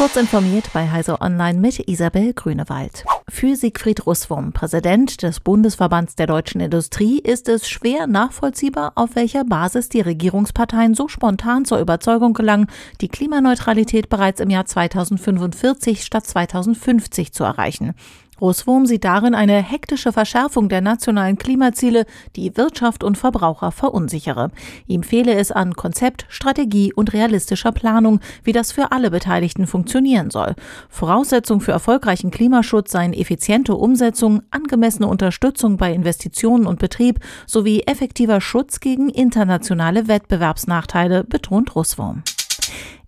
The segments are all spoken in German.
Kurz informiert bei Heise Online mit Isabel Grünewald. Für Siegfried Russwurm, Präsident des Bundesverbands der deutschen Industrie, ist es schwer nachvollziehbar, auf welcher Basis die Regierungsparteien so spontan zur Überzeugung gelangen, die Klimaneutralität bereits im Jahr 2045 statt 2050 zu erreichen. Großwurm sieht darin eine hektische Verschärfung der nationalen Klimaziele, die Wirtschaft und Verbraucher verunsichere. Ihm fehle es an Konzept, Strategie und realistischer Planung, wie das für alle Beteiligten funktionieren soll. Voraussetzung für erfolgreichen Klimaschutz seien effiziente Umsetzung, angemessene Unterstützung bei Investitionen und Betrieb sowie effektiver Schutz gegen internationale Wettbewerbsnachteile, betont Russwurm.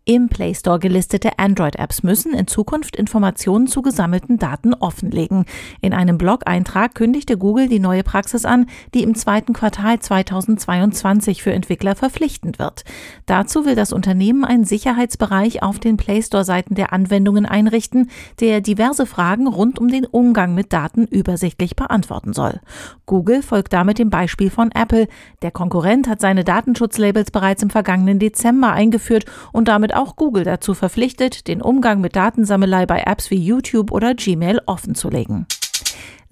Im Play Store gelistete Android-Apps müssen in Zukunft Informationen zu gesammelten Daten offenlegen. In einem Blog-Eintrag kündigte Google die neue Praxis an, die im zweiten Quartal 2022 für Entwickler verpflichtend wird. Dazu will das Unternehmen einen Sicherheitsbereich auf den Play Store-Seiten der Anwendungen einrichten, der diverse Fragen rund um den Umgang mit Daten übersichtlich beantworten soll. Google folgt damit dem Beispiel von Apple. Der Konkurrent hat seine Datenschutzlabels bereits im vergangenen Dezember eingeführt und damit auch Google dazu verpflichtet, den Umgang mit Datensammelei bei Apps wie YouTube oder Gmail offenzulegen.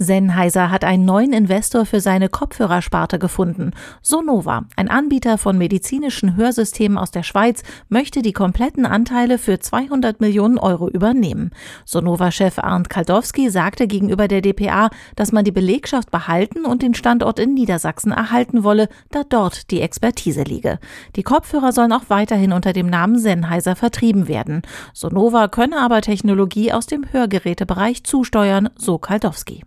Sennheiser hat einen neuen Investor für seine Kopfhörersparte gefunden. Sonova, ein Anbieter von medizinischen Hörsystemen aus der Schweiz, möchte die kompletten Anteile für 200 Millionen Euro übernehmen. Sonova-Chef Arndt Kaldowski sagte gegenüber der DPA, dass man die Belegschaft behalten und den Standort in Niedersachsen erhalten wolle, da dort die Expertise liege. Die Kopfhörer sollen auch weiterhin unter dem Namen Sennheiser vertrieben werden. Sonova könne aber Technologie aus dem Hörgerätebereich zusteuern, so Kaldowski.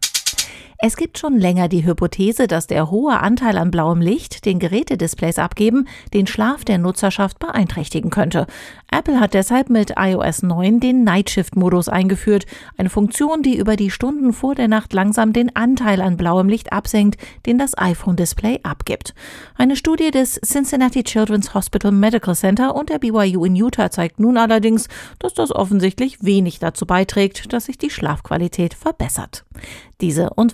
Es gibt schon länger die Hypothese, dass der hohe Anteil an blauem Licht, den Gerätedisplays abgeben, den Schlaf der Nutzerschaft beeinträchtigen könnte. Apple hat deshalb mit iOS 9 den Nightshift-Modus eingeführt, eine Funktion, die über die Stunden vor der Nacht langsam den Anteil an blauem Licht absenkt, den das iPhone-Display abgibt. Eine Studie des Cincinnati Children's Hospital Medical Center und der BYU in Utah zeigt nun allerdings, dass das offensichtlich wenig dazu beiträgt, dass sich die Schlafqualität verbessert. Diese und